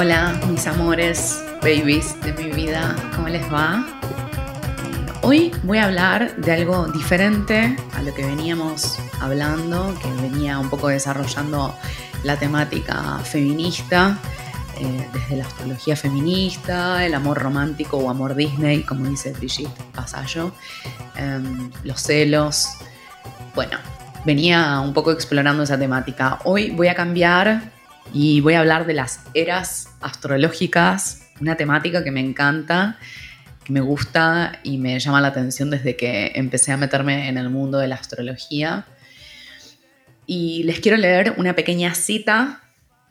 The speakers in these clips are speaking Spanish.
Hola, mis amores, babies de mi vida, ¿cómo les va? Hoy voy a hablar de algo diferente a lo que veníamos hablando, que venía un poco desarrollando la temática feminista, eh, desde la astrología feminista, el amor romántico o amor Disney, como dice Brigitte Pasallo, em, los celos. Bueno, venía un poco explorando esa temática. Hoy voy a cambiar y voy a hablar de las eras astrológicas, una temática que me encanta, que me gusta y me llama la atención desde que empecé a meterme en el mundo de la astrología. Y les quiero leer una pequeña cita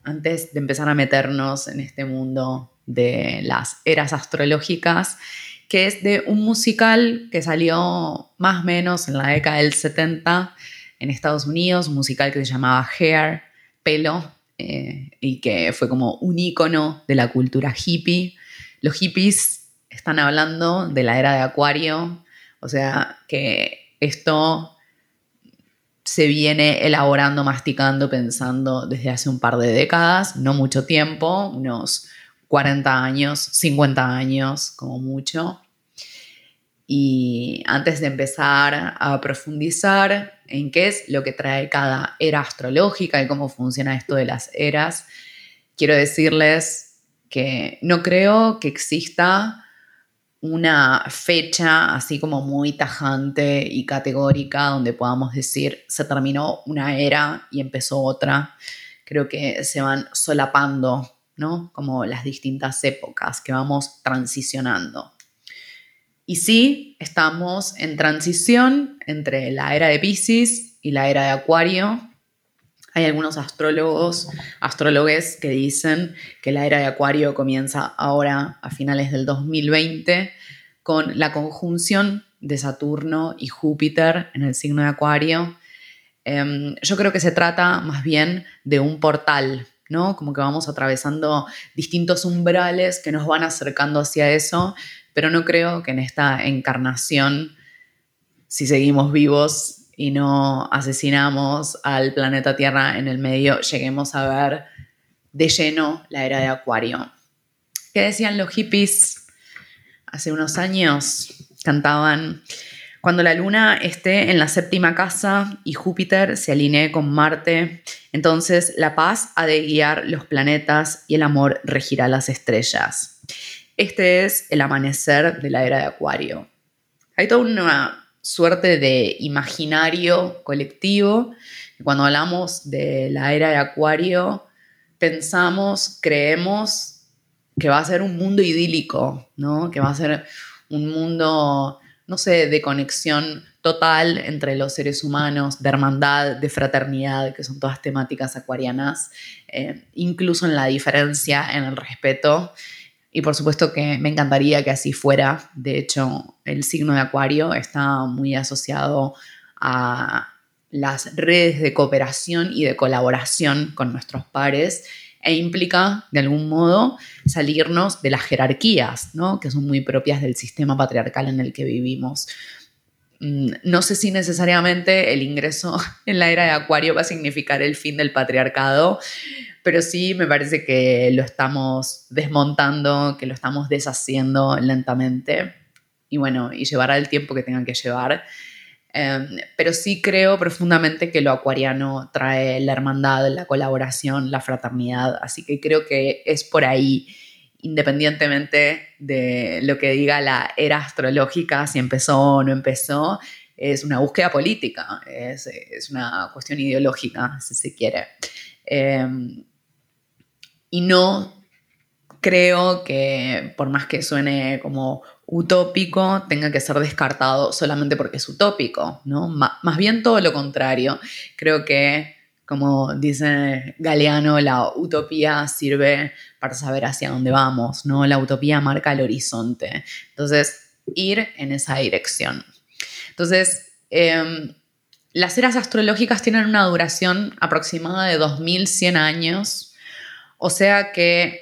antes de empezar a meternos en este mundo de las eras astrológicas, que es de un musical que salió más o menos en la década del 70 en Estados Unidos, un musical que se llamaba Hair, pelo, eh, y que fue como un icono de la cultura hippie. Los hippies están hablando de la era de Acuario, o sea que esto se viene elaborando, masticando, pensando desde hace un par de décadas, no mucho tiempo, unos 40 años, 50 años como mucho. Y antes de empezar a profundizar en qué es lo que trae cada era astrológica y cómo funciona esto de las eras, quiero decirles que no creo que exista una fecha así como muy tajante y categórica donde podamos decir se terminó una era y empezó otra. Creo que se van solapando, ¿no? Como las distintas épocas que vamos transicionando. Y sí, estamos en transición entre la era de Pisces y la era de Acuario. Hay algunos astrólogos, astrólogos que dicen que la era de Acuario comienza ahora a finales del 2020 con la conjunción de Saturno y Júpiter en el signo de Acuario. Em, yo creo que se trata más bien de un portal, ¿no? Como que vamos atravesando distintos umbrales que nos van acercando hacia eso pero no creo que en esta encarnación, si seguimos vivos y no asesinamos al planeta Tierra en el medio, lleguemos a ver de lleno la era de Acuario. ¿Qué decían los hippies hace unos años? Cantaban, cuando la luna esté en la séptima casa y Júpiter se alinee con Marte, entonces la paz ha de guiar los planetas y el amor regirá las estrellas. Este es el amanecer de la era de Acuario. Hay toda una suerte de imaginario colectivo. Cuando hablamos de la era de Acuario, pensamos, creemos que va a ser un mundo idílico, ¿no? Que va a ser un mundo, no sé, de conexión total entre los seres humanos, de hermandad, de fraternidad, que son todas temáticas acuarianas, eh, incluso en la diferencia, en el respeto y por supuesto que me encantaría que así fuera. De hecho, el signo de Acuario está muy asociado a las redes de cooperación y de colaboración con nuestros pares e implica de algún modo salirnos de las jerarquías, ¿no? que son muy propias del sistema patriarcal en el que vivimos. Mm, no sé si necesariamente el ingreso en la era de Acuario va a significar el fin del patriarcado, pero sí me parece que lo estamos desmontando, que lo estamos deshaciendo lentamente y bueno, y llevará el tiempo que tengan que llevar. Em, pero sí creo profundamente que lo acuariano trae la hermandad, la colaboración, la fraternidad, así que creo que es por ahí, independientemente de lo que diga la era astrológica, si empezó o no empezó, es una búsqueda política, es, una cuestión ideológica, si se quiere. Em, y no creo que, por más que suene como utópico, tenga que ser descartado solamente porque es utópico, ¿no? más bien todo lo contrario. Creo que, como dice Galeano, la utopía sirve para saber hacia dónde vamos, ¿no? La utopía marca el horizonte. Entonces, ir en esa dirección. Entonces, em, las eras astrológicas tienen una duración aproximada de 2100 años, o sea que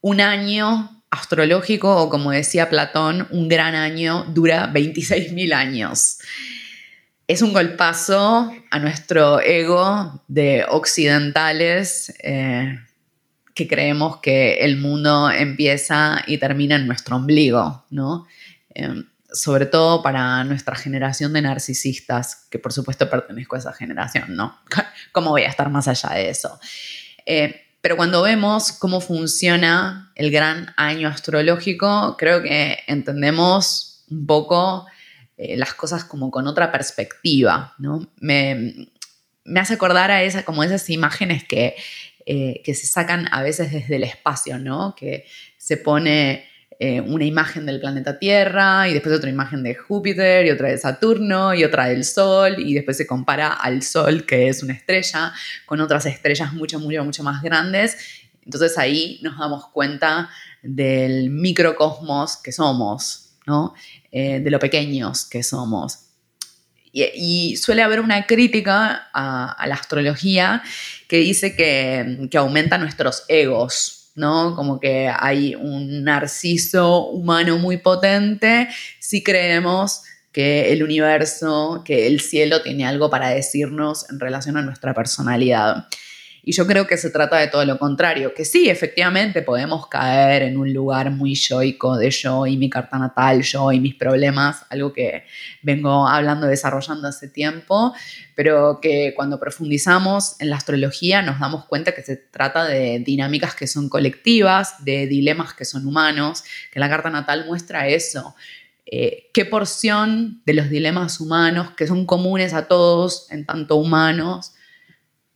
un año astrológico, o como decía Platón, un gran año dura 26.000 años. Es un golpazo a nuestro ego de occidentales, eh, que creemos que el mundo empieza y termina en nuestro ombligo, ¿no? Em, sobre todo para nuestra generación de narcisistas, que por supuesto pertenezco a esa generación, ¿no? ¿Cómo voy a estar más allá de eso? Eh, pero cuando vemos cómo funciona el gran año astrológico, creo que entendemos un poco eh, las cosas como con otra perspectiva, ¿no? Me, hace acordar a esa, como esas imágenes que, eh, que se sacan a veces desde el espacio, ¿no? Que se pone eh, una imagen del planeta Tierra y después otra imagen de Júpiter y otra de Saturno y otra del Sol y después se compara al Sol, que es una estrella, con otras estrellas mucho, mucho, mucho más grandes. Entonces ahí nos damos cuenta del microcosmos que somos, ¿no? Eh, de lo pequeños que somos. Y, suele haber una crítica a, la astrología que dice que, que aumenta nuestros egos, ¿no? Como que hay un narciso humano muy potente si creemos que el universo, que el cielo tiene algo para decirnos en relación a nuestra personalidad. Y yo creo que se trata de todo lo contrario, que sí, efectivamente podemos caer en un lugar muy yoico de yo y mi carta natal, yo y mis problemas, algo que vengo hablando, desarrollando hace tiempo, pero que cuando profundizamos en la astrología nos damos cuenta que se trata de dinámicas que son colectivas, de dilemas que son humanos, que la carta natal muestra eso. Eh, qué porción de los dilemas humanos que son comunes a todos en tanto humanos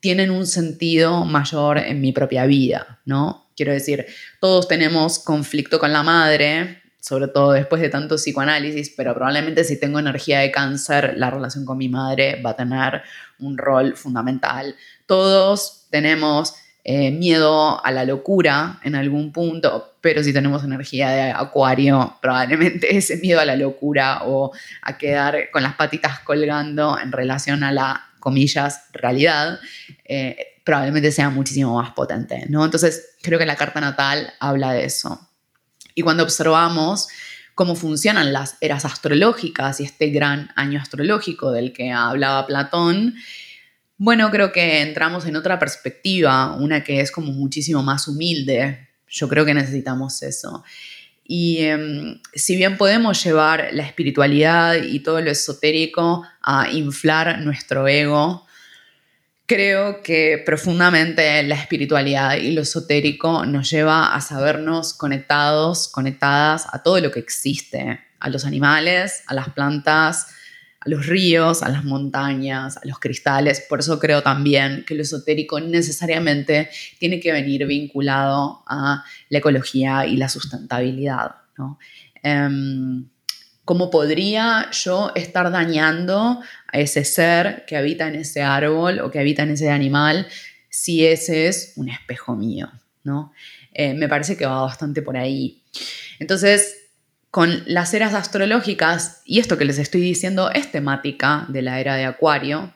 tienen un sentido mayor en mi propia vida, ¿no? Quiero decir, todos tenemos conflicto con la madre, sobre todo después de tanto psicoanálisis, pero probablemente si tengo energía de cáncer, la relación con mi madre va a tener un rol fundamental. Todos tenemos eh, miedo a la locura en algún punto, pero si tenemos energía de acuario, probablemente ese miedo a la locura o a quedar con las patitas colgando en relación a la comillas, realidad, eh, probablemente sea muchísimo más potente, ¿no? Entonces, creo que la carta natal habla de eso. Y cuando observamos cómo funcionan las eras astrológicas y este gran año astrológico del que hablaba Platón, bueno, creo que entramos en otra perspectiva, una que es como muchísimo más humilde. Yo creo que necesitamos eso. Y em, si bien podemos llevar la espiritualidad y todo lo esotérico a inflar nuestro ego, creo que profundamente la espiritualidad y lo esotérico nos lleva a sabernos conectados, conectadas a todo lo que existe, a los animales, a las plantas, a los ríos, a las montañas, a los cristales. Por eso creo también que lo esotérico necesariamente tiene que venir vinculado a la ecología y la sustentabilidad. Em, ¿Cómo podría yo estar dañando a ese ser que habita en ese árbol o que habita en ese animal si ese es un espejo mío? ¿no? Eh, me parece que va bastante por ahí. Entonces, con las eras astrológicas, y esto que les estoy diciendo es temática de la era de Acuario,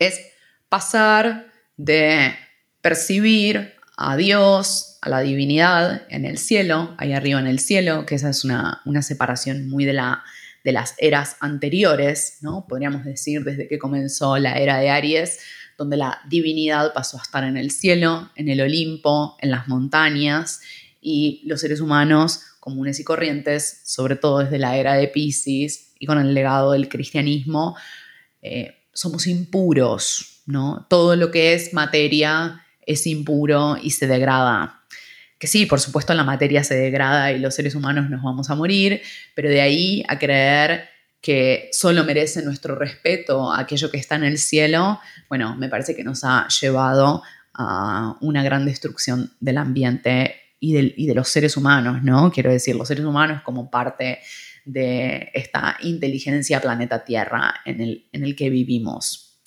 es pasar de percibir a Dios, a la divinidad en el cielo, ahí arriba en el cielo, que esa es una, separación muy de, la, de las eras anteriores, ¿no? podríamos decir desde que comenzó la era de Aries, donde la divinidad pasó a estar en el cielo, en el Olimpo, en las montañas, y los seres humanos comunes y corrientes, sobre todo desde la era de Pisces y con el legado del cristianismo, eh, somos impuros, ¿no? Todo lo que es materia es impuro y se degrada. Que sí, por supuesto la materia se degrada y los seres humanos nos vamos a morir, pero de ahí a creer que solo merece nuestro respeto aquello que está en el cielo, bueno, me parece que nos ha llevado a una gran destrucción del ambiente y de, los seres humanos, ¿no? Quiero decir, los seres humanos como parte de esta inteligencia planeta Tierra en el, en el que vivimos.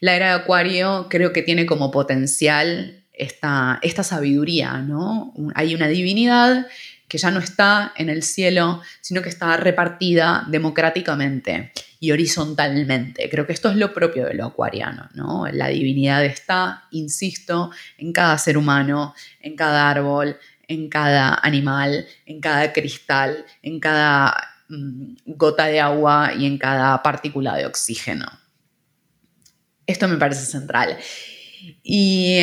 La era de Acuario creo que tiene como potencial esta, esta sabiduría, ¿no? Hay una divinidad que ya no está en el cielo, sino que está repartida democráticamente y horizontalmente. Creo que esto es lo propio de lo acuariano, ¿no? La divinidad está, insisto, en cada ser humano, en cada árbol, en cada animal, en cada cristal, en cada mm, gota de agua y en cada partícula de oxígeno. Esto me parece central. Y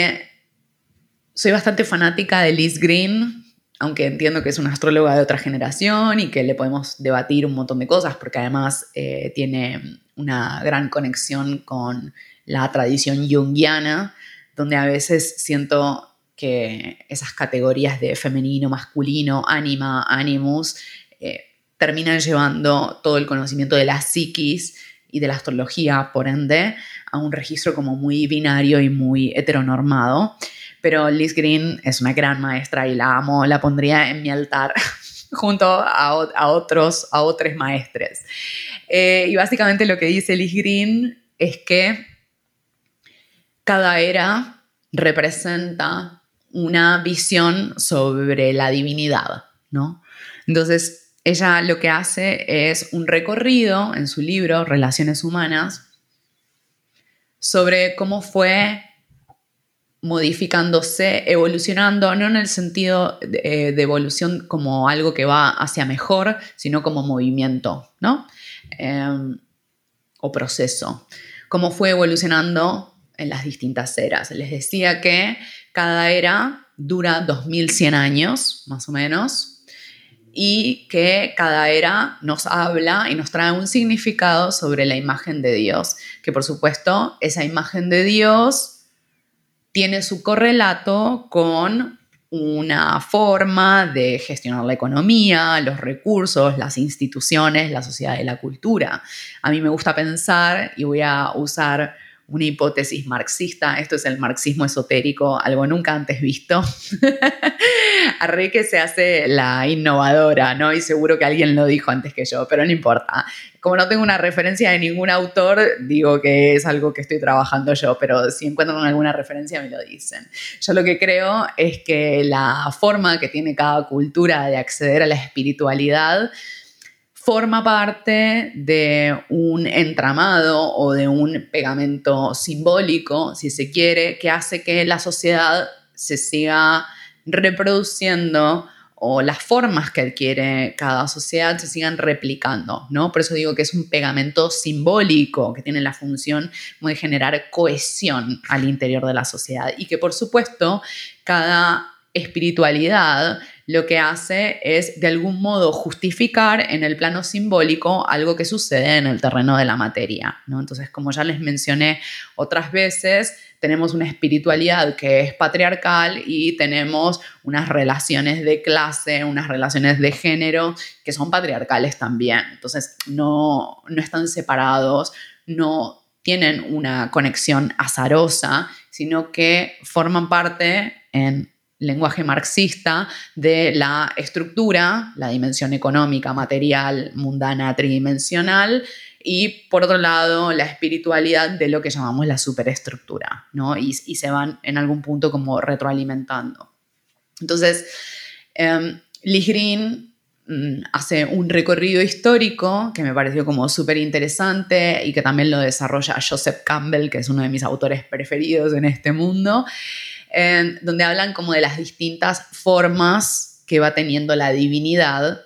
soy bastante fanática de Liz Green, aunque entiendo que es una astróloga de otra generación y que le podemos debatir un montón de cosas, porque además eh, tiene una gran conexión con la tradición junguiana, donde a veces siento que esas categorías de femenino, masculino, ánima, animus, eh, terminan llevando todo el conocimiento de la psiquis y de la astrología, por ende, a un registro como muy binario y muy heteronormado. Pero Liz Green es una gran maestra y la amo, la pondría en mi altar junto a, otros, a maestres. Eh, y básicamente lo que dice Liz Green es que cada era representa una visión sobre la divinidad, ¿no? Entonces, ella lo que hace es un recorrido en su libro Relaciones Humanas sobre cómo fue modificándose, evolucionando, no en el sentido de, eh, evolución como algo que va hacia mejor, sino como movimiento, ¿no? Em, o proceso. Cómo fue evolucionando en las distintas eras. Les decía que cada era dura 2100 años, más o menos, y que cada era nos habla y nos trae un significado sobre la imagen de Dios, que por supuesto esa imagen de Dios tiene su correlato con una forma de gestionar la economía, los recursos, las instituciones, la sociedad y la cultura. A mí me gusta pensar y voy a usar una hipótesis marxista, esto es el marxismo esotérico, algo nunca antes visto. Arre que se hace la innovadora, ¿no? Y seguro que alguien lo dijo antes que yo, pero no importa. Como no tengo una referencia de ningún autor, digo que es algo que estoy trabajando yo, pero si encuentran alguna referencia me lo dicen. Yo lo que creo es que la forma que tiene cada cultura de acceder a la espiritualidad forma parte de un entramado o de un pegamento simbólico, si se quiere, que hace que la sociedad se siga reproduciendo o las formas que adquiere cada sociedad se sigan replicando, ¿no? Por eso digo que es un pegamento simbólico que tiene la función de generar cohesión al interior de la sociedad y que por supuesto cada espiritualidad lo que hace es de algún modo justificar en el plano simbólico algo que sucede en el terreno de la materia. ¿no? Entonces, como ya les mencioné otras veces, tenemos una espiritualidad que es patriarcal y tenemos unas relaciones de clase, unas relaciones de género que son patriarcales también. Entonces, no, no están separados, no tienen una conexión azarosa, sino que forman parte en lenguaje marxista de la estructura, la dimensión económica, material, mundana, tridimensional, y por otro lado la espiritualidad de lo que llamamos la superestructura, ¿no? Y, se van en algún punto como retroalimentando. Entonces, eh, Green mm, hace un recorrido histórico que me pareció como súper interesante y que también lo desarrolla Joseph Campbell, que es uno de mis autores preferidos en este mundo donde hablan como de las distintas formas que va teniendo la divinidad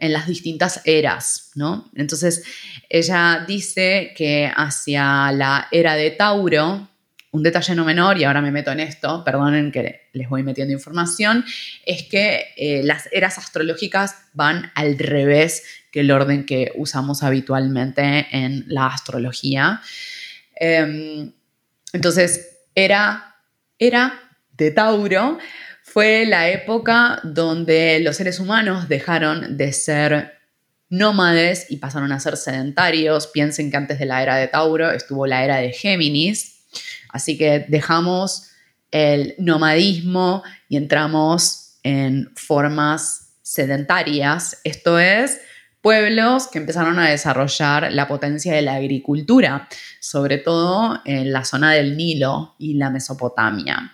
en las distintas eras, ¿no? Entonces, ella dice que hacia la era de Tauro, un detalle no menor, y ahora me meto en esto, perdonen que les voy metiendo información, es que eh, las eras astrológicas van al revés que el orden que usamos habitualmente en la astrología. Em, entonces, era era de Tauro, fue la época donde los seres humanos dejaron de ser nómades y pasaron a ser sedentarios. Piensen que antes de la era de Tauro estuvo la era de Géminis, así que dejamos el nomadismo y entramos en formas sedentarias, esto es, pueblos que empezaron a desarrollar la potencia de la agricultura, sobre todo en la zona del Nilo y la Mesopotamia.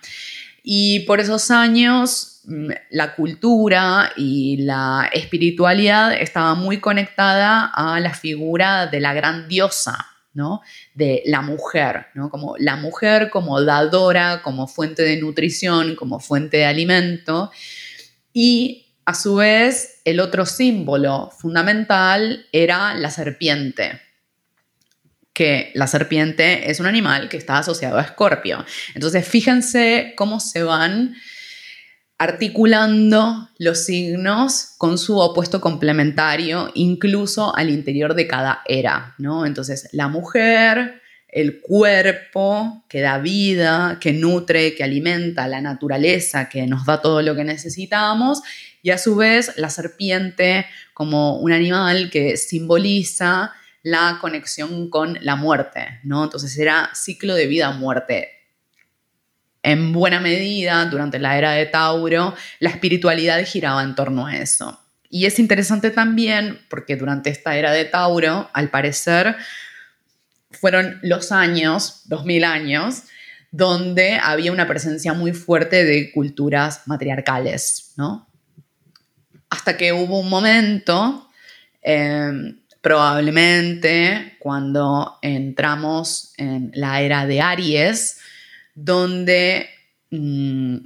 Y por esos años mm, la cultura y la espiritualidad estaba muy conectada a la figura de la gran diosa, ¿no? de la mujer, ¿no? como la mujer como dadora, como fuente de nutrición, como fuente de alimento. Y a su vez, el otro símbolo fundamental era la serpiente, que la serpiente es un animal que está asociado a Escorpio. Entonces, fíjense cómo se van articulando los signos con su opuesto complementario, incluso al interior de cada era, ¿no? Entonces, la mujer, el cuerpo que da vida, que nutre, que alimenta, la naturaleza que nos da todo lo que necesitamos, y a su vez la serpiente como un animal que simboliza la conexión con la muerte, ¿no? Entonces era ciclo de vida-muerte. En buena medida, durante la era de Tauro, la espiritualidad giraba en torno a eso. Y es interesante también porque durante esta era de Tauro, al parecer, fueron los años, 2000 años, donde había una presencia muy fuerte de culturas matriarcales, ¿no? Hasta que hubo un momento, em, probablemente cuando entramos en la era de Aries, donde mm,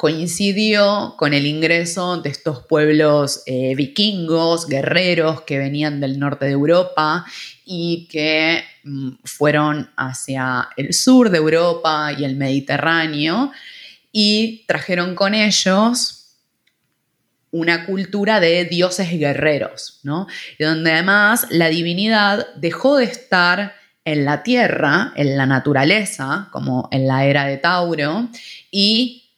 coincidió con el ingreso de estos pueblos eh, vikingos, guerreros que venían del norte de Europa y que mm, fueron hacia el sur de Europa y el Mediterráneo y trajeron con ellos una cultura de dioses guerreros, ¿no? Y donde además la divinidad dejó de estar en la tierra, en la naturaleza, como en la era de Tauro, y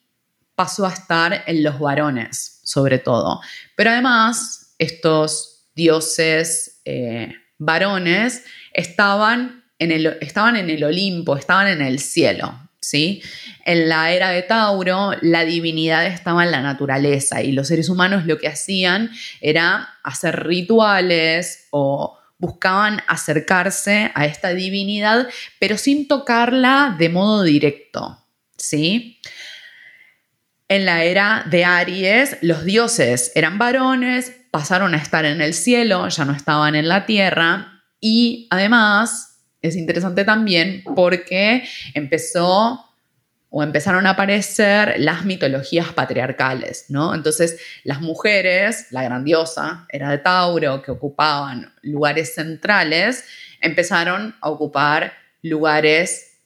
pasó a estar en los varones, sobre todo. Pero además, estos dioses eh, varones estaban en, el, estaban en el Olimpo, estaban en el cielo. ¿Sí? En la era de Tauro, la divinidad estaba en la naturaleza y los seres humanos lo que hacían era hacer rituales o buscaban acercarse a esta divinidad, pero sin tocarla de modo directo, ¿sí? En la era de Aries, los dioses eran varones, pasaron a estar en el cielo, ya no estaban en la tierra y además es interesante también porque empezó o empezaron a aparecer las mitologías patriarcales, ¿no? Entonces, las mujeres, la grandiosa era de Tauro, que ocupaban lugares centrales, empezaron a ocupar lugares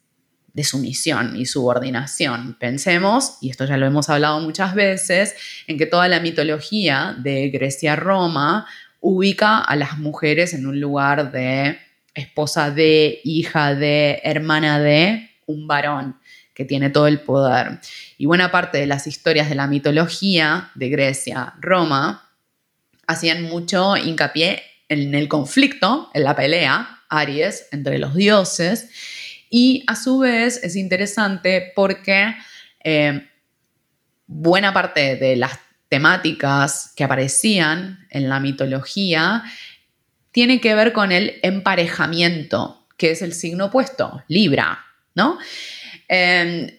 de sumisión y subordinación. Pensemos, y esto ya lo hemos hablado muchas veces, en que toda la mitología de Grecia-Roma ubica a las mujeres en un lugar de esposa de, hija de, hermana de un varón que tiene todo el poder. Y buena parte de las historias de la mitología de Grecia-Roma hacían mucho hincapié en el conflicto, en la pelea, Aries, entre los dioses, y a su vez es interesante porque eh, buena parte de las temáticas que aparecían en la mitología tiene que ver con el emparejamiento, que es el signo opuesto, Libra, ¿no? Em,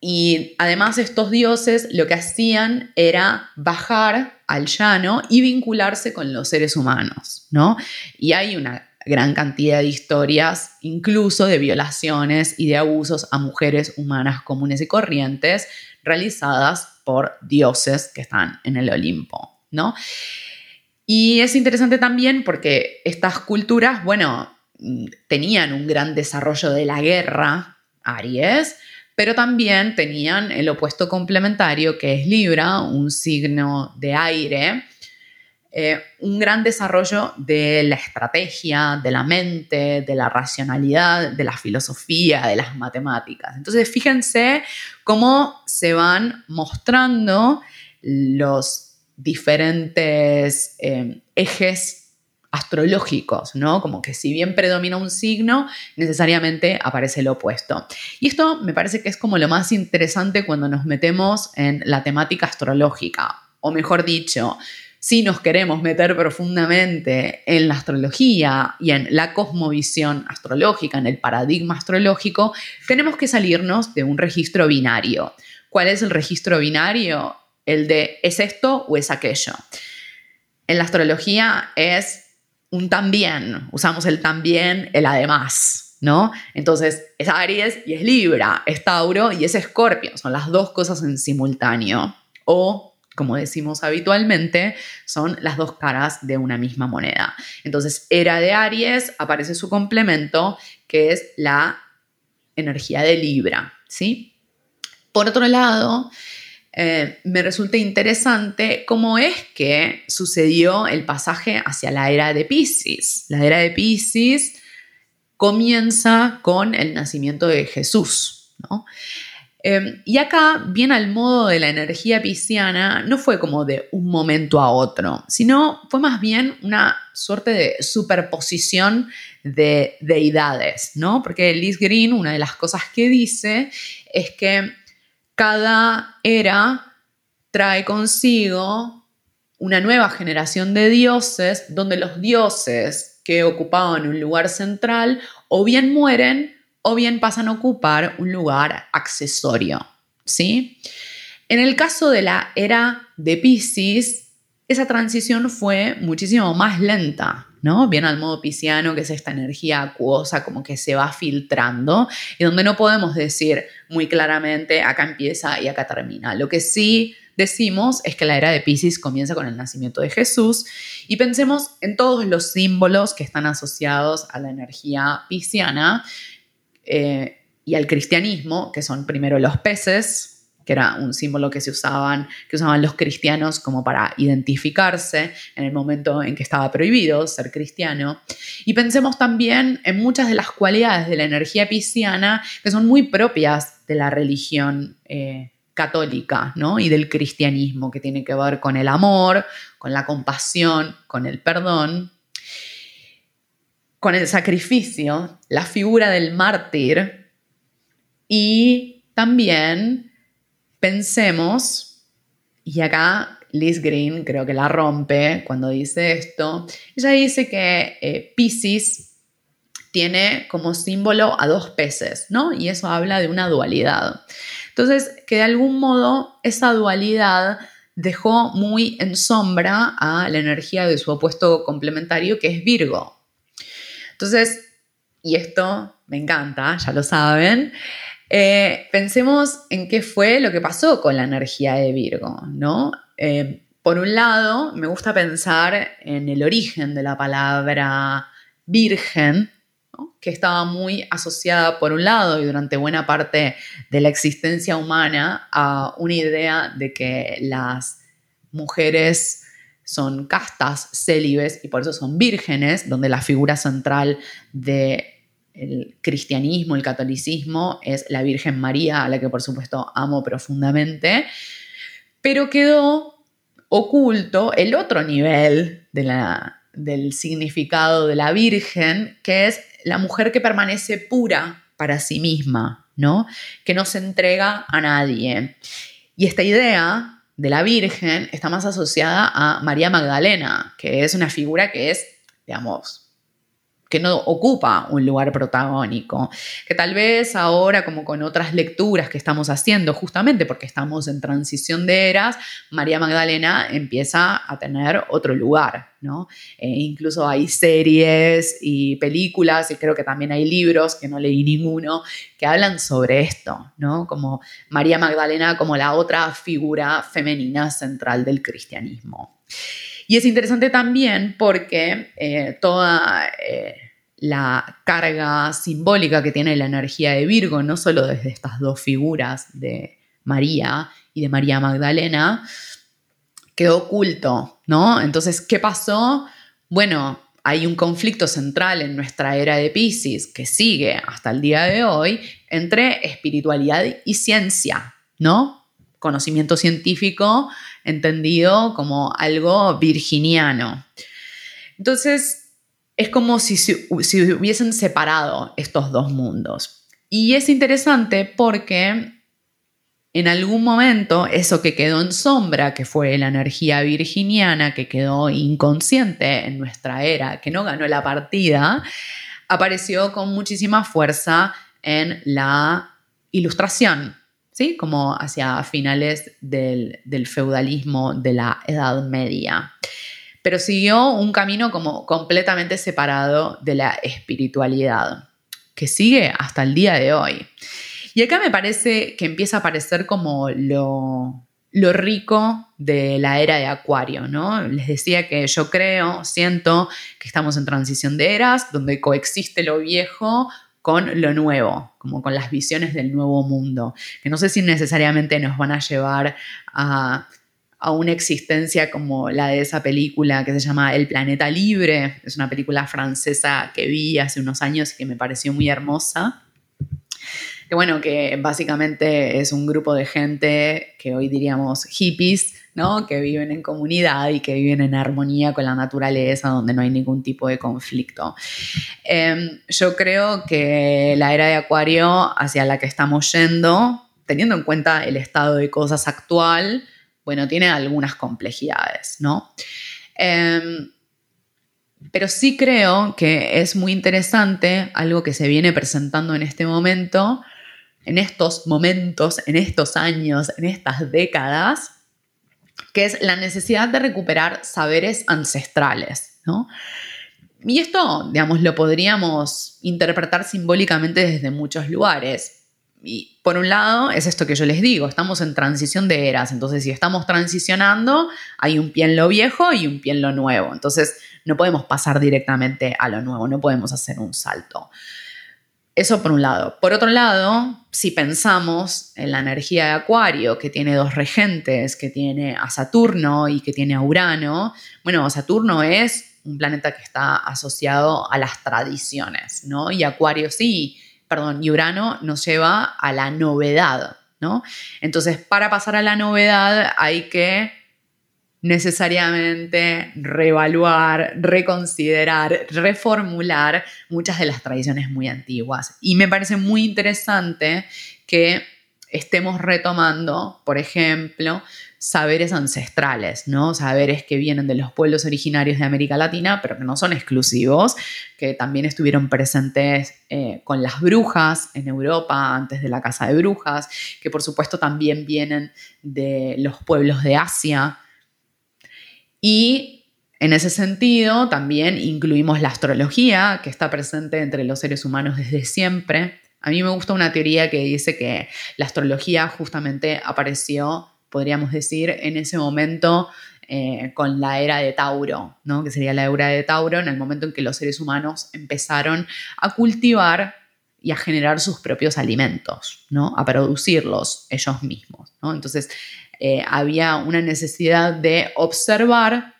y además estos dioses lo que hacían era bajar al llano y vincularse con los seres humanos, ¿no? Y hay una gran cantidad de historias, incluso de violaciones y de abusos a mujeres humanas comunes y corrientes realizadas por dioses que están en el Olimpo, ¿no? Y es interesante también porque estas culturas, bueno, tenían un gran desarrollo de la guerra, Aries, pero también tenían el opuesto complementario que es Libra, un signo de aire, eh, un gran desarrollo de la estrategia, de la mente, de la racionalidad, de la filosofía, de las matemáticas. Entonces, fíjense cómo se van mostrando los diferentes eh, ejes astrológicos, ¿no? Como que si bien predomina un signo, necesariamente aparece el opuesto. Y esto me parece que es como lo más interesante cuando nos metemos en la temática astrológica, o mejor dicho, si nos queremos meter profundamente en la astrología y en la cosmovisión astrológica, en el paradigma astrológico, tenemos que salirnos de un registro binario. ¿Cuál es el registro binario? El de es esto o es aquello. En la astrología es un también, usamos el también, el además, ¿no? Entonces es Aries y es Libra, es Tauro y es Escorpio, son las dos cosas en simultáneo. O como decimos habitualmente, son las dos caras de una misma moneda. Entonces, era de Aries, aparece su complemento, que es la energía de Libra, ¿sí? Por otro lado, eh, me resulta interesante cómo es que sucedió el pasaje hacia la era de Pisces. La era de Pisces comienza con el nacimiento de Jesús, ¿no? Em, y acá, bien al modo de la energía pisciana, no fue como de un momento a otro, sino fue más bien una suerte de superposición de deidades, ¿no? Porque Liz Green, una de las cosas que dice es que cada era trae consigo una nueva generación de dioses donde los dioses que ocupaban un lugar central o bien mueren o bien pasan a ocupar un lugar accesorio, ¿sí? En el caso de la era de Pisces, esa transición fue muchísimo más lenta, ¿no? Bien al modo pisciano, que es esta energía acuosa como que se va filtrando y donde no podemos decir muy claramente acá empieza y acá termina. Lo que sí decimos es que la era de Pisces comienza con el nacimiento de Jesús y pensemos en todos los símbolos que están asociados a la energía pisciana eh, y al cristianismo, que son primero los peces, que era un símbolo que se usaban, que usaban los cristianos como para identificarse en el momento en que estaba prohibido ser cristiano. Y pensemos también en muchas de las cualidades de la energía pisciana que son muy propias de la religión eh, católica ¿no? y del cristianismo, que tiene que ver con el amor, con la compasión, con el perdón con el sacrificio, la figura del mártir y también pensemos, y acá Liz Green creo que la rompe cuando dice esto, ella dice que eh, Pisces tiene como símbolo a dos peces, ¿no? Y eso habla de una dualidad. Entonces, que de algún modo esa dualidad dejó muy en sombra a la energía de su opuesto complementario, que es Virgo. Entonces, y esto me encanta, ya lo saben, eh, pensemos en qué fue lo que pasó con la energía de Virgo, ¿no? Eh, por un lado, me gusta pensar en el origen de la palabra virgen, que estaba muy asociada, por un lado, y durante buena parte de la existencia humana, a una idea de que las mujeres son castas célibes y por eso son vírgenes, donde la figura central del cristianismo, el catolicismo, es la Virgen María, a la que por supuesto amo profundamente, pero quedó oculto el otro nivel del significado de la Virgen, que es la mujer que permanece pura para sí misma, ¿no? Que no se entrega a nadie. Y esta idea de la Virgen está más asociada a María Magdalena, que es una figura que es, digamos, que no ocupa un lugar protagónico, que tal vez ahora, como con otras lecturas que estamos haciendo, justamente porque estamos en transición de eras, María Magdalena empieza a tener otro lugar, ¿no? E incluso hay series y películas, y creo que también hay libros, que no leí ninguno, que hablan sobre esto, ¿no? Como María Magdalena como la otra figura femenina central del cristianismo. Y es interesante también porque eh, toda eh, la carga simbólica que tiene la energía de Virgo, no solo desde estas dos figuras de María y de María Magdalena, quedó oculto, ¿no? Entonces, ¿qué pasó? Bueno, hay un conflicto central en nuestra era de Pisces que sigue hasta el día de hoy entre espiritualidad y ciencia, ¿no? Conocimiento científico entendido como algo virginiano. Entonces, es como si se hubiesen separado estos dos mundos. Y es interesante porque en algún momento eso que quedó en sombra, que fue la energía virginiana, que quedó inconsciente en nuestra era, que no ganó la partida, apareció con muchísima fuerza en la ilustración, Como hacia finales del, feudalismo de la Edad Media. Pero siguió un camino como completamente separado de la espiritualidad, que sigue hasta el día de hoy. Y acá me parece que empieza a aparecer como lo, lo rico de la era de Acuario, ¿no? Les decía que yo creo, siento que estamos en transición de eras, donde coexiste lo viejo con lo nuevo, como con las visiones del nuevo mundo, que no sé si necesariamente nos van a llevar a, una existencia como la de esa película que se llama El Planeta Libre, es una película francesa que vi hace unos años y que me pareció muy hermosa, que bueno, que básicamente es un grupo de gente que hoy diríamos hippies, ¿no? Que viven en comunidad y que viven en armonía con la naturaleza, donde no hay ningún tipo de conflicto. Em, yo creo que la era de Acuario hacia la que estamos yendo, teniendo en cuenta el estado de cosas actual, bueno, tiene algunas complejidades, ¿no? Em, pero sí creo que es muy interesante algo que se viene presentando en este momento, en estos momentos, en estos años, en estas décadas, que es la necesidad de recuperar saberes ancestrales, ¿no? Y esto, digamos, lo podríamos interpretar simbólicamente desde muchos lugares. Y por un lado, es esto que yo les digo, estamos en transición de eras, entonces si estamos transicionando, hay un pie en lo viejo y un pie en lo nuevo, entonces no podemos pasar directamente a lo nuevo, no podemos hacer un salto. Eso por un lado. Por otro lado, si pensamos en la energía de Acuario, que tiene dos regentes, que tiene a Saturno y que tiene a Urano, bueno, Saturno es un planeta que está asociado a las tradiciones, ¿no? Y Acuario sí, perdón, y Urano nos lleva a la novedad, ¿no? Entonces, para pasar a la novedad hay que necesariamente reevaluar, reconsiderar, reformular muchas de las tradiciones muy antiguas. Y me parece muy interesante que estemos retomando, por ejemplo, saberes ancestrales, ¿no? Saberes que vienen de los pueblos originarios de América Latina, pero que no son exclusivos, que también estuvieron presentes eh, con las brujas en Europa antes de la Casa de Brujas, que por supuesto también vienen de los pueblos de Asia, y en ese sentido también incluimos la astrología, que está presente entre los seres humanos desde siempre. A mí me gusta una teoría que dice que la astrología justamente apareció, podríamos decir, en ese momento eh, con la era de Tauro, ¿no? que sería la era de Tauro, en el momento en que los seres humanos empezaron a cultivar y a generar sus propios alimentos, ¿no? a producirlos ellos mismos. ¿no? Entonces, eh, había una necesidad de observar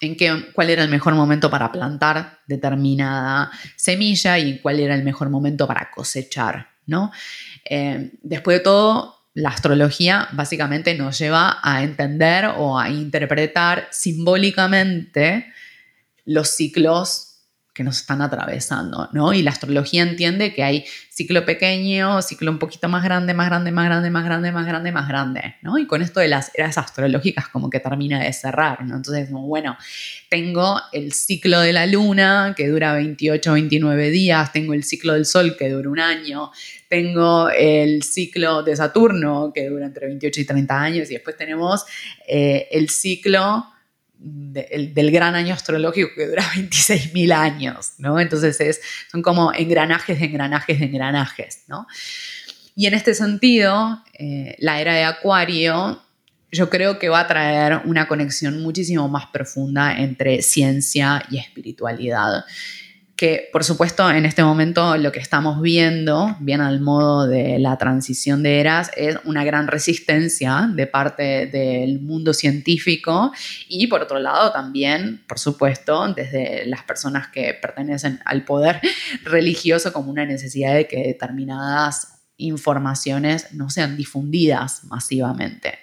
en qué, cuál era el mejor momento para plantar determinada semilla y cuál era el mejor momento para cosechar. ¿no? Eh, después de todo, la astrología básicamente nos lleva a entender o a interpretar simbólicamente los ciclos que nos están atravesando, ¿no? Y la astrología entiende que hay ciclo pequeño, ciclo un poquito más grande, más grande, más grande, más grande, más grande, más grande, ¿no? Y con esto de las eras astrológicas como que termina de cerrar, ¿no? Entonces, bueno, tengo el ciclo de la luna que dura 28, 29 días, tengo el ciclo del sol que dura un año, tengo el ciclo de Saturno que dura entre 28 y 30 años y después tenemos eh, el ciclo del gran año astrológico que dura 26.000 años, ¿no? Entonces es, son como engranajes de engranajes de engranajes, ¿no? Y en este sentido, eh, la era de Acuario yo creo que va a traer una conexión muchísimo más profunda entre ciencia y espiritualidad que por supuesto en este momento lo que estamos viendo, bien al modo de la transición de eras, es una gran resistencia de parte del mundo científico y por otro lado también, por supuesto, desde las personas que pertenecen al poder religioso como una necesidad de que determinadas informaciones no sean difundidas masivamente.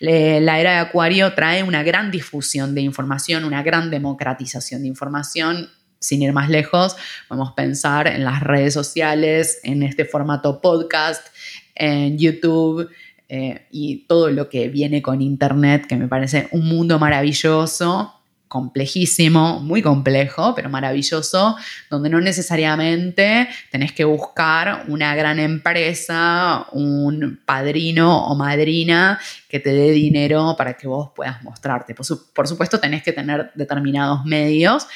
La era de Acuario trae una gran difusión de información, una gran democratización de información sin ir más lejos, podemos pensar en las redes sociales, en este formato podcast, en YouTube eh, y todo lo que viene con Internet, que me parece un mundo maravilloso, complejísimo, muy complejo, pero maravilloso, donde no necesariamente tenés que buscar una gran empresa, un padrino o madrina que te dé dinero para que vos puedas mostrarte. Por, por supuesto, tenés que tener determinados medios,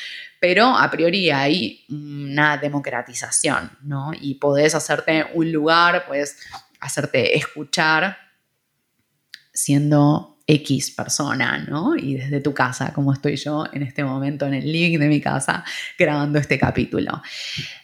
pero a priori hay una democratización, ¿no? Y podés hacerte un lugar, puedes hacerte escuchar siendo X persona, ¿no? Y desde tu casa, como estoy yo en este momento en el link de mi casa grabando este capítulo.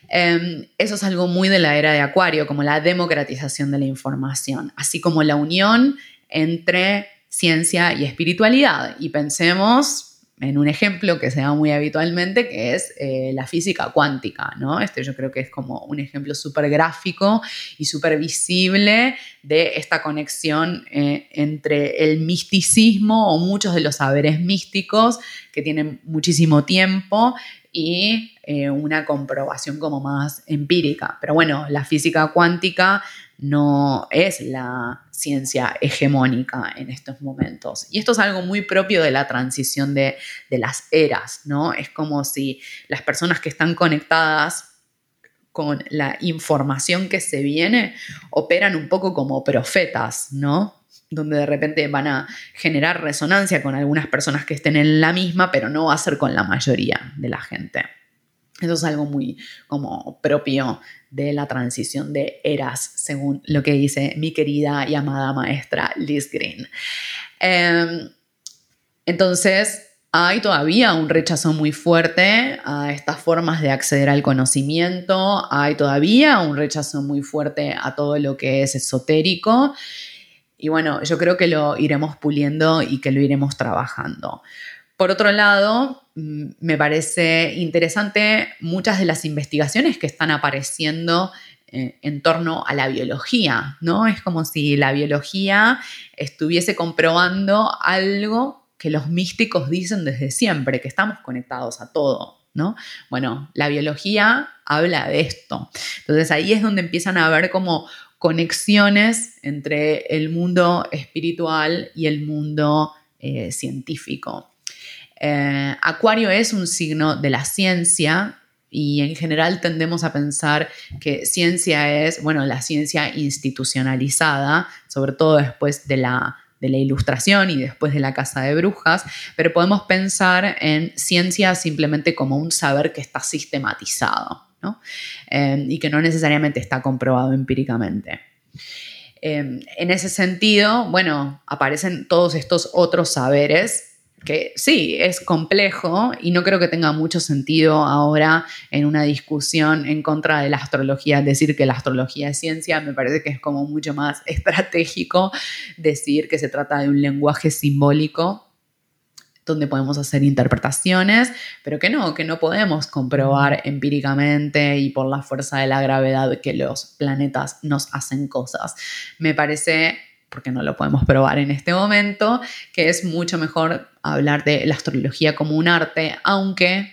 Em, eso es algo muy de la era de Acuario, como la democratización de la información, así como la unión entre ciencia y espiritualidad. Y pensemos en un ejemplo que se da muy habitualmente, que es eh, la física cuántica, ¿no? Este yo creo que es como un ejemplo súper gráfico y súper visible de esta conexión eh, entre el misticismo o muchos de los saberes místicos que tienen muchísimo tiempo y eh, una comprobación como más empírica. Pero bueno, la física cuántica no es la ciencia hegemónica en estos momentos. Y esto es algo muy propio de la transición de, las eras, ¿no? Es como si las personas que están conectadas con la información que se viene operan un poco como profetas, ¿no? Donde de repente van a generar resonancia con algunas personas que estén en la misma, pero no va a ser con la mayoría de la gente. Eso es algo muy como propio de la transición de eras, según lo que dice mi querida y amada maestra Liz Green. Em, entonces, hay todavía un rechazo muy fuerte a estas formas de acceder al conocimiento, hay todavía un rechazo muy fuerte a todo lo que es esotérico. Y bueno, yo creo que lo iremos puliendo y que lo iremos trabajando. Por otro lado, mm, me parece interesante muchas de las investigaciones que están apareciendo eh, en torno a la biología, ¿no? Es como si la biología estuviese comprobando algo que los místicos dicen desde siempre, que estamos conectados a todo, ¿no? Bueno, la biología habla de esto. Entonces ahí es donde empiezan a haber como conexiones entre el mundo espiritual y el mundo eh, científico. Eh, Acuario es un signo de la ciencia y en general tendemos a pensar que ciencia es, bueno, la ciencia institucionalizada, sobre todo después de la, de la ilustración y después de la casa de brujas, pero podemos pensar en ciencia simplemente como un saber que está sistematizado ¿no? Eh, y que no necesariamente está comprobado empíricamente. Eh, en ese sentido, bueno, aparecen todos estos otros saberes que sí, es complejo y no creo que tenga mucho sentido ahora en una discusión en contra de la astrología, decir que la astrología es ciencia, me parece que es como mucho más estratégico decir que se trata de un lenguaje simbólico donde podemos hacer interpretaciones, pero que no, que no podemos comprobar empíricamente y por la fuerza de la gravedad que los planetas nos hacen cosas. Me parece porque no lo podemos probar en este momento, que es mucho mejor hablar de la astrología como un arte, aunque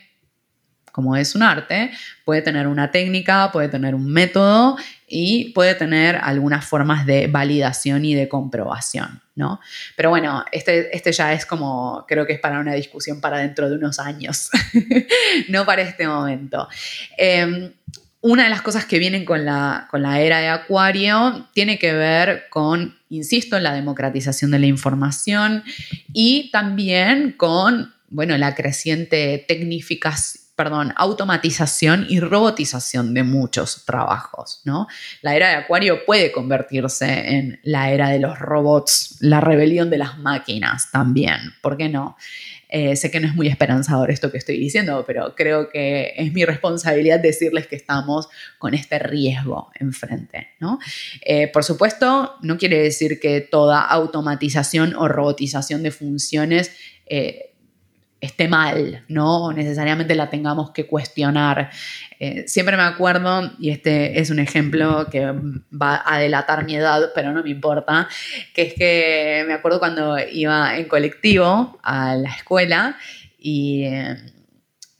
como es un arte, puede tener una técnica, puede tener un método y puede tener algunas formas de validación y de comprobación, ¿no? Pero bueno, este, este ya es como, creo que es para una discusión para dentro de unos años, no para este momento. Em, una de las cosas que vienen con la, con la era de Acuario tiene que ver con, insisto, la democratización de la información y también con, bueno, la creciente tecnificación perdón, automatización y robotización de muchos trabajos, ¿no? La era de Acuario puede convertirse en la era de los robots, la rebelión de las máquinas también, ¿por qué no? Eh, sé que no es muy esperanzador esto que estoy diciendo, pero creo que es mi responsabilidad decirles que estamos con este riesgo enfrente. ¿no? Eh, por supuesto, no quiere decir que toda automatización o robotización de funciones eh, esté mal, no necesariamente la tengamos que cuestionar. Eh, siempre me acuerdo, y este es un ejemplo que va a delatar mi edad, pero no me importa, que es que me acuerdo cuando iba en colectivo a la escuela y... Eh,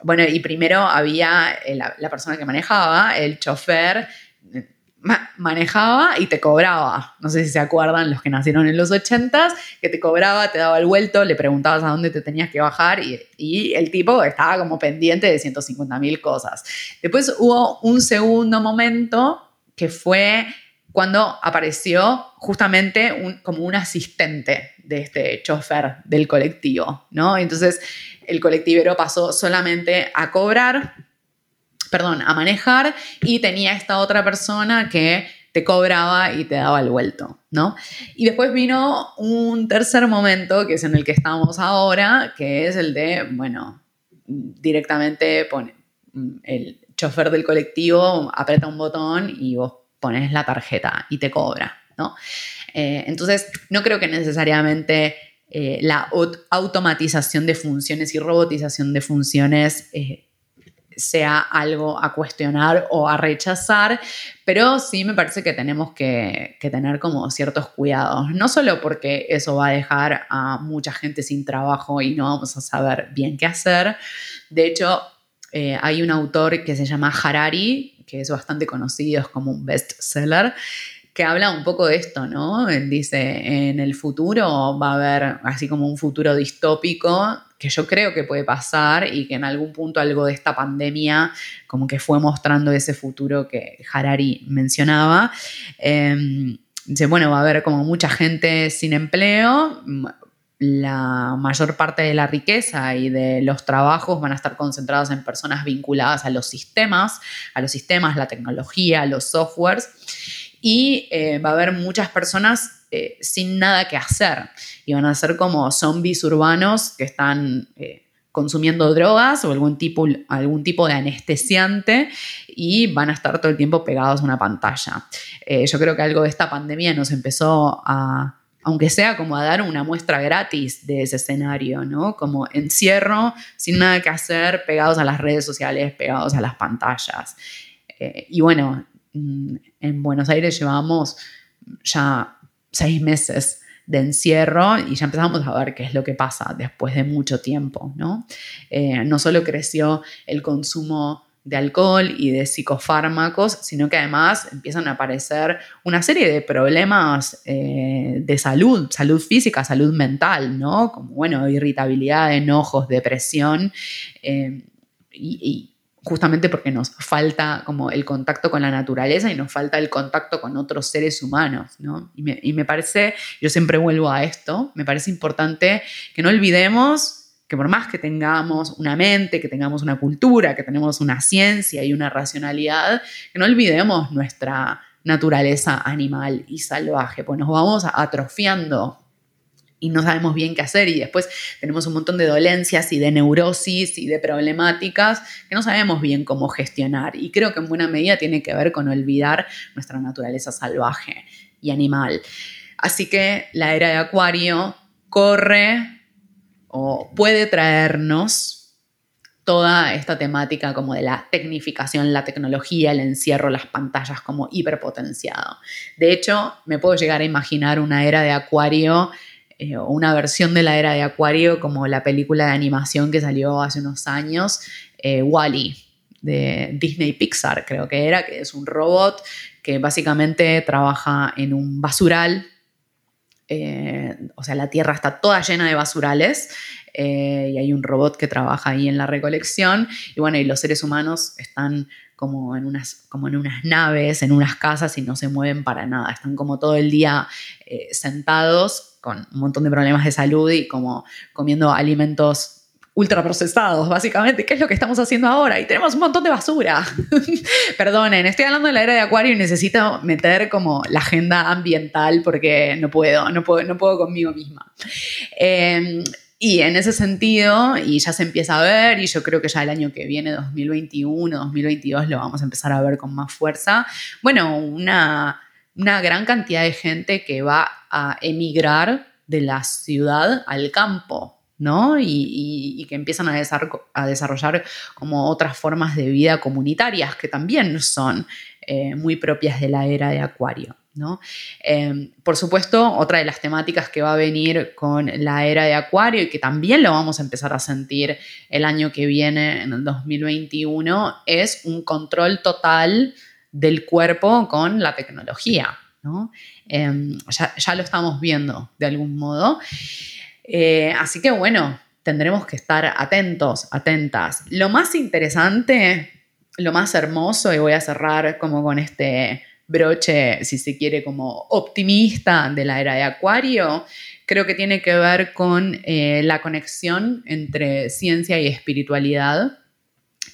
bueno, y primero había la, la persona que manejaba, el chofer, manejaba y te cobraba. No sé si se acuerdan los que nacieron en los 80 que te cobraba, te daba el vuelto, le preguntabas a dónde te tenías que bajar y, y el tipo estaba como pendiente de 150 mil cosas. Después hubo un segundo momento que fue cuando apareció justamente un, como un asistente de este chofer del colectivo, ¿no? Entonces el colectivero pasó solamente a cobrar perdón, a manejar y tenía esta otra persona que te cobraba y te daba el vuelto, ¿no? Y después vino un tercer momento, que es en el que estamos ahora, que es el de, bueno, directamente pone, el chofer del colectivo aprieta un botón y vos pones la tarjeta y te cobra, ¿no? Eh, entonces, no creo que necesariamente eh, la automatización de funciones y robotización de funciones eh, sea algo a cuestionar o a rechazar, pero sí me parece que tenemos que, tener como ciertos cuidados, no solo porque eso va a dejar a mucha gente sin trabajo y no vamos a saber bien qué hacer, de hecho eh, hay un autor que se llama Harari, que es bastante conocido, es como un bestseller, que habla un poco de esto, ¿no? Dice, en el futuro va a haber así como un futuro distópico que yo creo que puede pasar y que en algún punto algo de esta pandemia como que fue mostrando ese futuro que Harari mencionaba. Em, dice, bueno, va a haber como mucha gente sin empleo, la mayor parte de la riqueza y de los trabajos van a estar concentrados en personas vinculadas a los sistemas, a los sistemas, la tecnología, los softwares y eh, va a haber muchas personas eh, sin nada que hacer y van a ser como zombies urbanos que están eh, consumiendo drogas o algún tipo, algún tipo de anestesiante y van a estar todo el tiempo pegados a una pantalla. yo creo que algo de esta pandemia nos empezó a, aunque sea como a dar una muestra gratis de ese escenario, ¿no? Como encierro, sin nada que hacer, pegados a las redes sociales, pegados a las pantallas. y bueno, en Buenos Aires llevamos ya seis meses de encierro y ya empezamos a ver qué es lo que pasa después de mucho tiempo, ¿no? Eh, no solo creció el consumo de alcohol y de psicofármacos, sino que además empiezan a aparecer una serie de problemas eh, de salud, salud física, salud mental, ¿no? Como, bueno, irritabilidad, enojos, depresión eh, y justamente porque nos falta como el contacto con la naturaleza y nos falta el contacto con otros seres humanos, ¿no? Y me, parece, yo siempre vuelvo a esto, me parece importante que no olvidemos que por más que tengamos una mente, que tengamos una cultura, que tenemos una ciencia y una racionalidad, que no olvidemos nuestra naturaleza animal y salvaje, pues nos vamos atrofiando y no sabemos bien qué hacer y después tenemos un montón de dolencias y de neurosis y de problemáticas que no sabemos bien cómo gestionar y creo que en buena medida tiene que ver con olvidar nuestra naturaleza salvaje y animal. Así que la era de Acuario corre o puede traernos toda esta temática como de la tecnificación, la tecnología, el encierro, las pantallas como hiperpotenciado. De hecho, me puedo llegar a imaginar una era de Acuario eh, una versión de la era de Acuario, como la película de animación que salió hace unos años, eh, Wally, de Disney Pixar, creo que era, que es un robot que básicamente trabaja en un basural. Eh, o sea, la Tierra está toda llena de basurales y hay un robot que trabaja ahí en la recolección. Y bueno, y los seres humanos están como en, unas, como en unas naves, en unas casas y no se mueven para nada. Están como todo el día sentados con un montón de problemas de salud y como comiendo alimentos ultraprocesados, básicamente, ¿qué es lo que estamos haciendo ahora? Y tenemos un montón de basura. Perdonen, estoy hablando de la era de Acuario y necesito meter como la agenda ambiental porque no puedo, no puedo, no puedo conmigo misma. Em, y en ese sentido, y ya se empieza a ver, y yo creo que ya el año que viene, 2021, 2022, lo vamos a empezar a ver con más fuerza, bueno, una una gran cantidad de gente que va a emigrar de la ciudad al campo, ¿no? Y, que empiezan a, desarrollar como otras formas de vida comunitarias que también son eh, muy propias de la era de Acuario. ¿No? Em, por supuesto, otra de las temáticas que va a venir con la era de Acuario y que también lo vamos a empezar a sentir el año que viene, en el 2021, es un control total del cuerpo con la tecnología. ¿no? Em, ya, lo estamos viendo de algún modo. Eh, así que bueno, tendremos que estar atentos, atentas. Lo más interesante, lo más hermoso, y voy a cerrar como con este broche, si se quiere, como optimista de la era de Acuario, creo que tiene que ver con eh, la conexión entre ciencia y espiritualidad.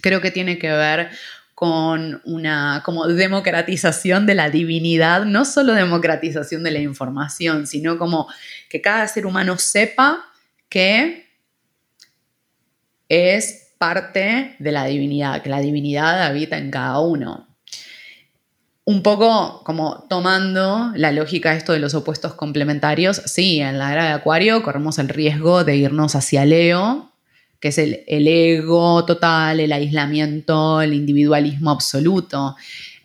Creo que tiene que ver con una como democratización de la divinidad, no solo democratización de la información, sino como que cada ser humano sepa que es parte de la divinidad, que la divinidad habita en cada uno. Un poco como tomando la lógica esto de los opuestos complementarios, sí, en la era de Acuario corremos el riesgo de irnos hacia Leo, que es el, ego total, el aislamiento, el individualismo absoluto.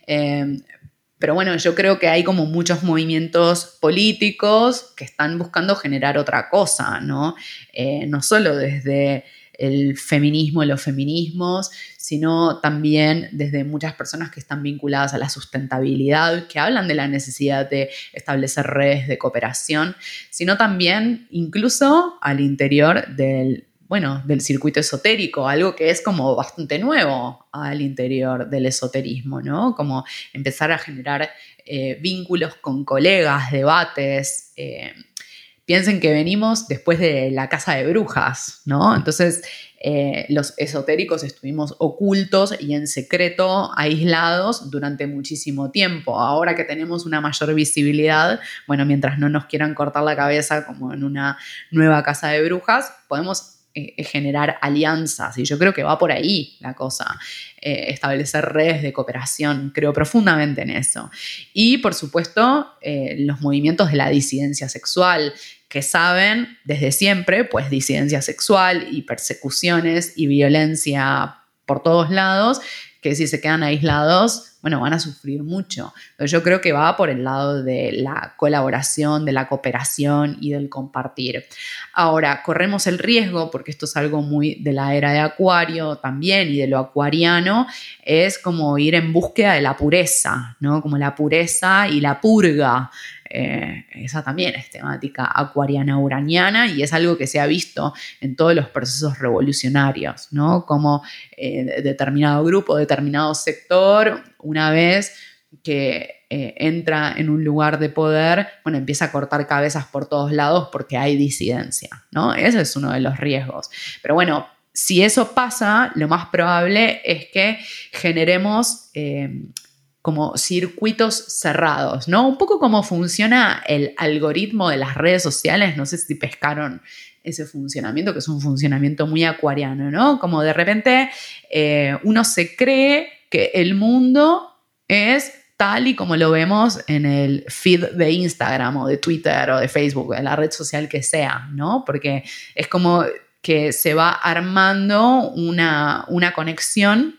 Eh, pero bueno, yo creo que hay como muchos movimientos políticos que están buscando generar otra cosa, ¿no? Eh, no solo desde el feminismo y los feminismos, sino también desde muchas personas que están vinculadas a la sustentabilidad, que hablan de la necesidad de establecer redes de cooperación, sino también incluso al interior del bueno, del circuito esotérico, algo que es como bastante nuevo al interior del esoterismo, ¿no? Como empezar a generar eh, vínculos con colegas, debates. Eh, piensen que venimos después de la casa de brujas, ¿no? Entonces, eh, los esotéricos estuvimos ocultos y en secreto, aislados durante muchísimo tiempo. Ahora que tenemos una mayor visibilidad, bueno, mientras no nos quieran cortar la cabeza como en una nueva casa de brujas, podemos eh, generar alianzas y yo creo que va por ahí la cosa, eh, establecer redes de cooperación, creo profundamente en eso. Y por supuesto eh, los movimientos de la disidencia sexual que saben desde siempre pues disidencia sexual y persecuciones y violencia por todos lados, que si se quedan aislados bueno, van a sufrir mucho. yo creo que va por el lado de la colaboración, de la cooperación y del compartir. Ahora, corremos el riesgo, porque esto es algo muy de la era de Acuario también y de lo acuariano, es como ir en búsqueda de la pureza, ¿no? Como la pureza y la purga. Eh, esa también es temática acuariana uraniana y es algo que se ha visto en todos los procesos revolucionarios, ¿no? Como eh, determinado grupo, determinado sector, una vez que eh, entra en un lugar de poder, bueno, empieza a cortar cabezas por todos lados porque hay disidencia, ¿no? Ese es uno de los riesgos. Pero bueno, si eso pasa, lo más probable es que generemos como circuitos cerrados, ¿no? Un poco como funciona el algoritmo de las redes sociales, no sé si pescaron ese funcionamiento, que es un funcionamiento muy acuariano, ¿no? Como de repente eh, uno se cree que el mundo es tal y como lo vemos en el feed de Instagram o de Twitter o de Facebook, de la red social que sea, ¿no? Porque es como que se va armando una, una conexión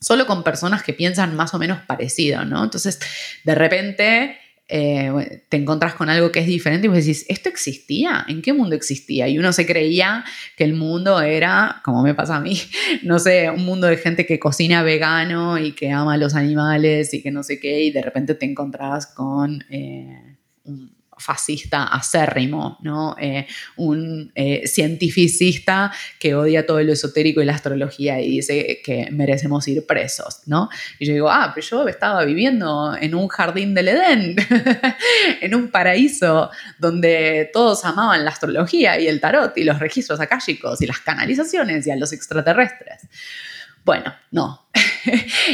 solo con personas que piensan más o menos parecido, ¿no? Entonces, de repente eh, te encontrás con algo que es diferente y vos decís, ¿esto existía? ¿En qué mundo existía? Y uno se creía que el mundo era, como me pasa a mí, no sé, un mundo de gente que cocina vegano y que ama a los animales y que no sé qué, y de repente te encontrás con eh, fascista acérrimo, ¿no? Eh, un eh, cientificista que odia todo lo esotérico y la astrología y dice que merecemos ir presos, ¿no? Y yo digo, ah, pero yo estaba viviendo en un jardín del Edén, en un paraíso donde todos amaban la astrología y el tarot y los registros akáshicos y las canalizaciones y a los extraterrestres. Bueno, no.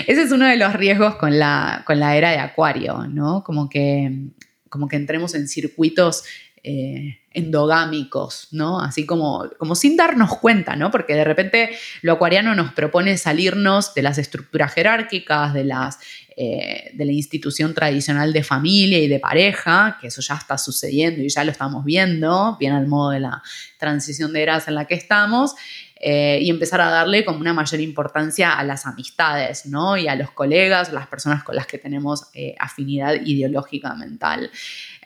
Ese es uno de los riesgos con la, con la era de Acuario, ¿no? Como que como que entremos en circuitos eh, endogámicos, ¿no? Así como, como sin darnos cuenta, ¿no? Porque de repente lo acuariano nos propone salirnos de las estructuras jerárquicas, de, las, eh, de la institución tradicional de familia y de pareja, que eso ya está sucediendo y ya lo estamos viendo, bien al modo de la transición de eras en la que estamos, eh, y empezar a darle como una mayor importancia a las amistades, ¿no? Y a los colegas, las personas con las que tenemos eh, afinidad ideológica mental.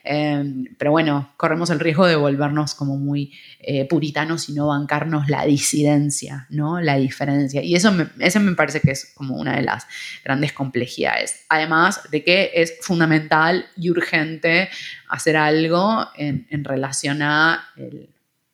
Em, pero bueno, corremos el riesgo de volvernos como muy eh, puritanos y no bancarnos la disidencia, ¿no? La diferencia. Y eso me, me parece que es como una de las grandes complejidades. Además de que es fundamental y urgente hacer algo en, relación a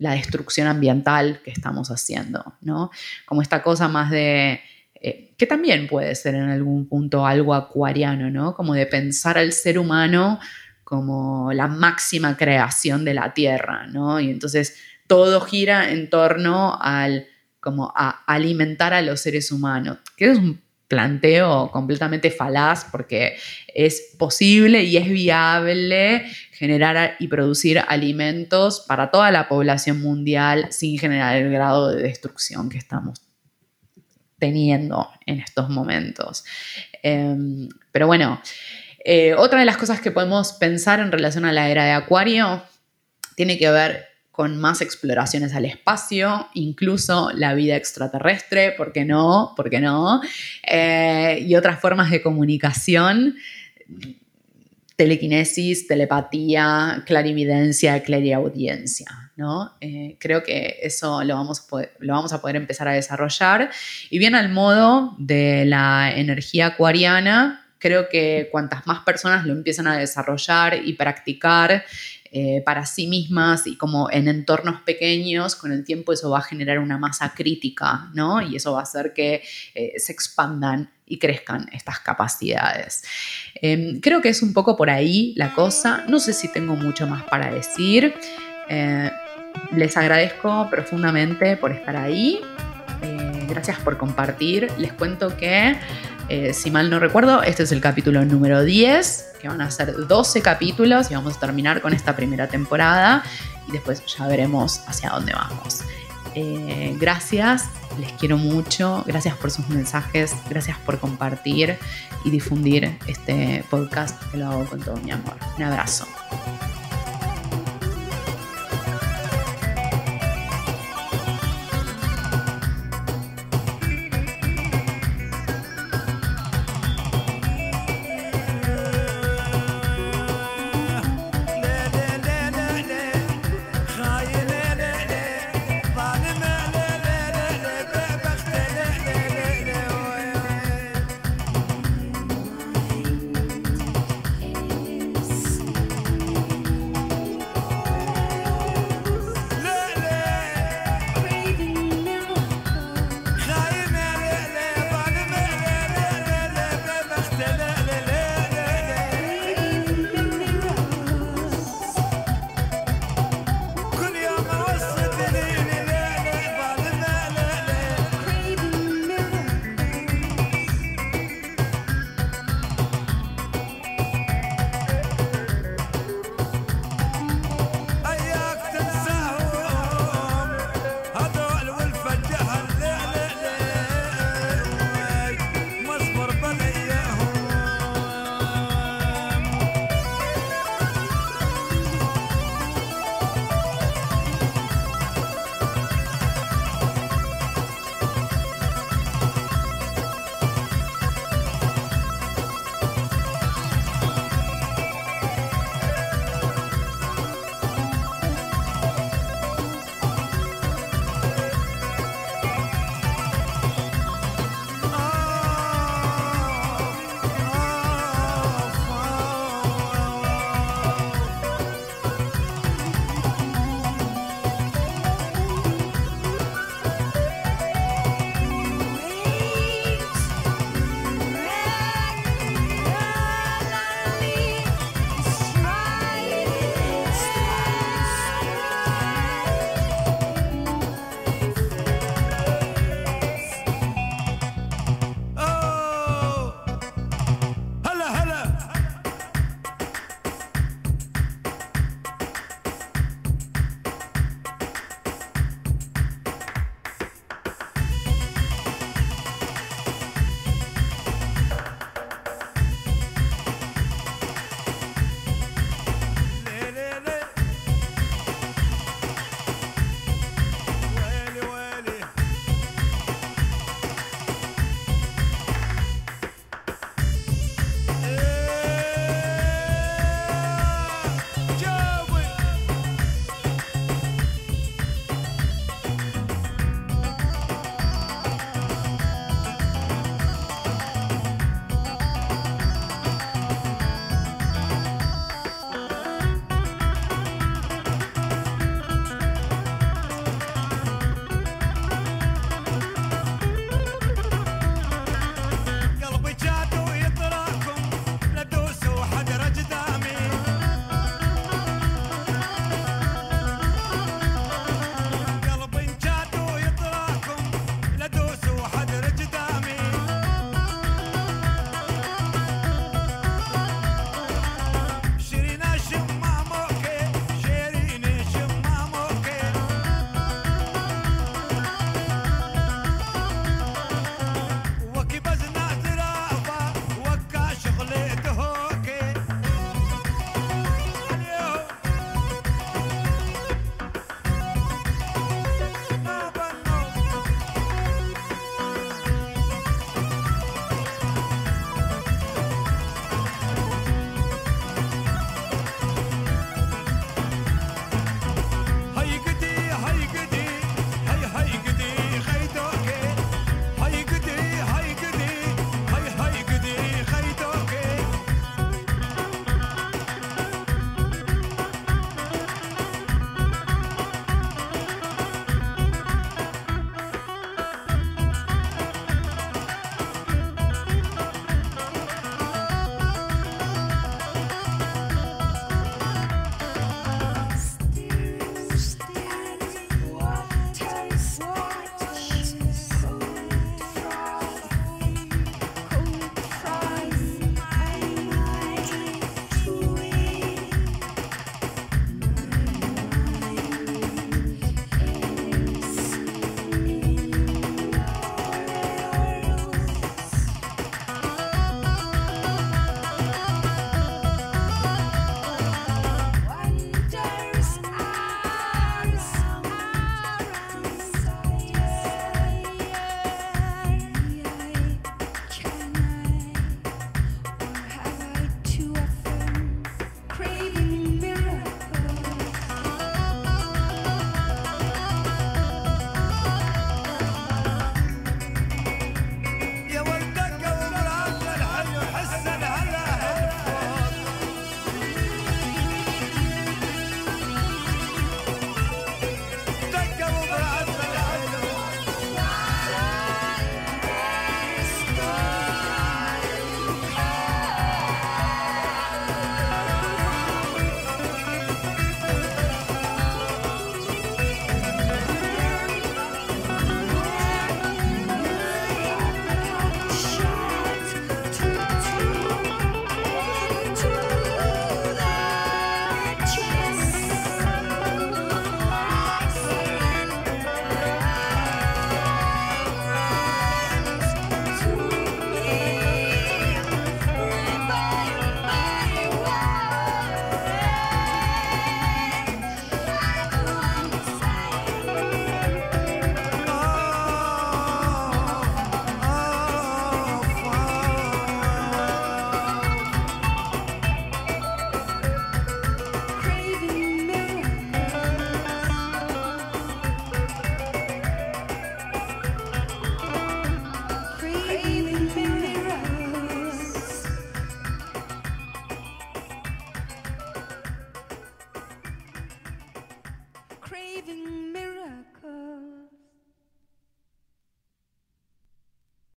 la destrucción ambiental que estamos haciendo, ¿no? Como esta cosa más de, eh, que también puede ser en algún punto algo acuariano, ¿no? Como de pensar al ser humano como la máxima creación de la Tierra, ¿no? Y entonces todo gira en torno al, como a alimentar a los seres humanos, que es un planteo completamente falaz porque es posible y es viable generar y producir alimentos para toda la población mundial sin generar el grado de destrucción que estamos teniendo en estos momentos. Em, pero bueno, eh, otra de las cosas que podemos pensar en relación a la era de Acuario tiene que ver con más exploraciones al espacio, incluso la vida extraterrestre, ¿por qué no? ¿Por qué no? Eh, y otras formas de comunicación, telequinesis, telepatía, clarividencia, clariaudiencia. ¿no? Eh, creo que eso lo vamos, a poder, empezar a desarrollar. Y bien al modo de la energía acuariana, creo que cuantas más personas lo empiezan a desarrollar y practicar, eh, para sí mismas y como en entornos pequeños, con el tiempo eso va a generar una masa crítica, ¿no? Y eso va a hacer que eh, se expandan y crezcan estas capacidades. Em, creo que es un poco por ahí la cosa. No sé si tengo mucho más para decir. Eh, les agradezco profundamente por estar ahí. gracias por compartir. Les cuento que eh, si mal no recuerdo, este es el capítulo número 10, que van a ser 12 capítulos y vamos a terminar con esta primera temporada y después ya veremos hacia dónde vamos. Eh, gracias, les quiero mucho, gracias por sus mensajes, gracias por compartir y difundir este podcast que lo hago con todo mi amor. Un abrazo.